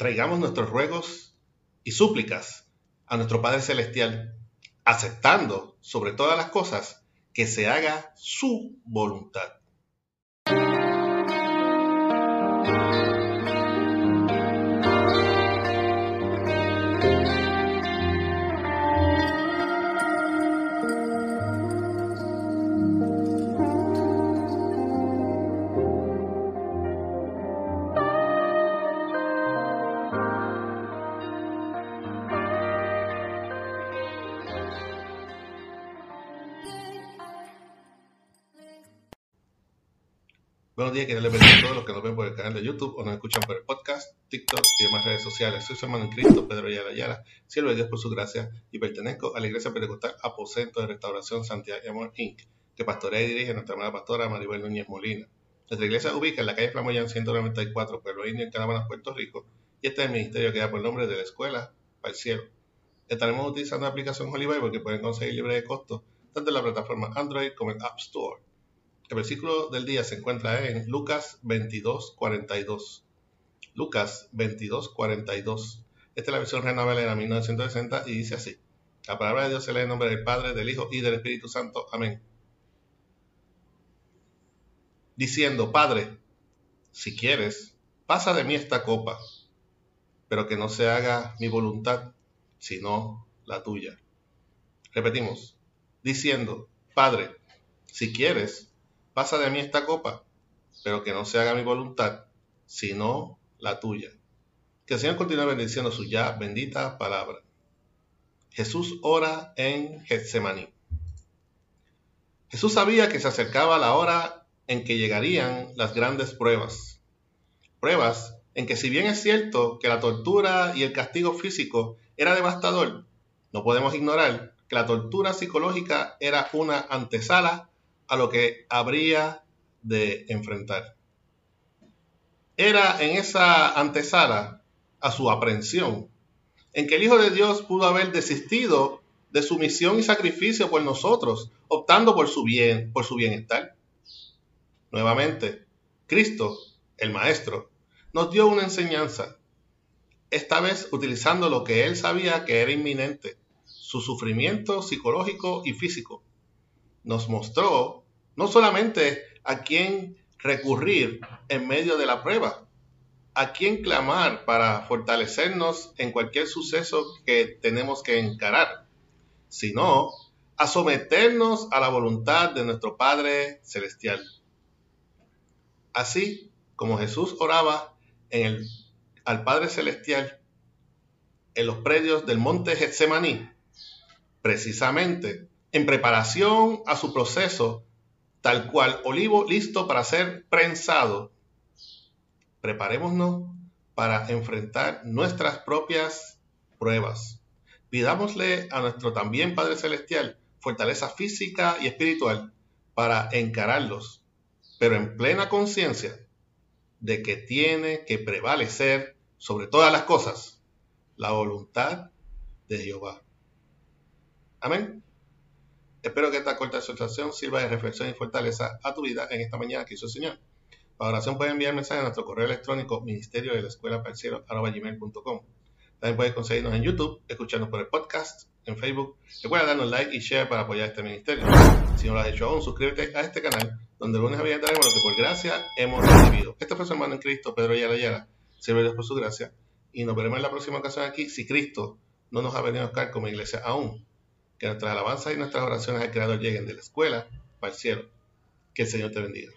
traigamos nuestros ruegos y súplicas a nuestro Padre Celestial, aceptando sobre todas las cosas que se haga su voluntad. Buenos días, quiero les a todos los que nos ven por el canal de YouTube o nos escuchan por el podcast, TikTok y demás redes sociales. Soy su hermano en Cristo, Pedro Ayala Ayala, siervo de Dios por su gracia y pertenezco a la Iglesia Pentecostal Aposento de Restauración Santiago Amor Inc., que pastorea y dirige nuestra hermana pastora Maribel Núñez Molina. Nuestra iglesia ubica en la calle Flamoyán 194, Pueblo Indio, en Canamanas, Puerto Rico, y este es el ministerio que da por el nombre de la Escuela para el Cielo. Estaremos utilizando la aplicación Holy Bible que pueden conseguir libre de costo tanto en la plataforma Android como en App Store. El versículo del día se encuentra en Lucas 22, 42. Lucas 22, 42. Esta es la versión Reina Valera 1960 y dice así. La palabra de Dios se lee en nombre del Padre, del Hijo y del Espíritu Santo. Amén. Diciendo, Padre, si quieres, pasa de mí esta copa, pero que no se haga mi voluntad, sino la tuya. Repetimos, diciendo, Padre, si quieres, pasa de mí esta copa, pero que no se haga mi voluntad, sino la tuya. Que el Señor continúe bendiciendo su ya bendita palabra. Jesús ora en Getsemaní. Jesús sabía que se acercaba la hora en que llegarían las grandes pruebas. Pruebas en que si bien es cierto que la tortura y el castigo físico era devastador, no podemos ignorar que la tortura psicológica era una antesala a lo que habría de enfrentar. Era en esa antesala a su aprehensión, en que el Hijo de Dios pudo haber desistido de su misión y sacrificio por nosotros, optando por su bien, por su bienestar. Nuevamente, Cristo, el Maestro, nos dio una enseñanza, esta vez utilizando lo que él sabía que era inminente, su sufrimiento psicológico y físico. Nos mostró no solamente a quién recurrir en medio de la prueba, a quién clamar para fortalecernos en cualquier suceso que tenemos que encarar, sino a someternos a la voluntad de nuestro Padre Celestial. Así como Jesús oraba en el, al Padre Celestial en los predios del monte Getsemaní, precisamente en preparación a su proceso tal cual olivo listo para ser prensado. Preparémonos para enfrentar nuestras propias pruebas. Pidámosle a nuestro también Padre Celestial fortaleza física y espiritual para encararlos, pero en plena conciencia de que tiene que prevalecer sobre todas las cosas la voluntad de Jehová. Amén. Espero que esta corta exhortación sirva de reflexión y fortaleza a tu vida en esta mañana que hizo el Señor. Para oración puedes enviar mensaje a nuestro correo electrónico ministerio de la escuela gmail.com. También puedes conseguirnos en YouTube, escucharnos por el podcast, en Facebook. Recuerda darnos like y share para apoyar este ministerio. Si no lo has hecho aún, suscríbete a este canal, donde el lunes a viernes daremos lo que por gracia hemos recibido. Este fue su hermano en Cristo, Pedro Yara Yara. Sirve Dios por su gracia. Y nos veremos en la próxima ocasión aquí, si Cristo no nos ha venido a buscar como iglesia aún que nuestras alabanzas y nuestras oraciones al Creador lleguen de la escuela para el cielo. Que el Señor te bendiga.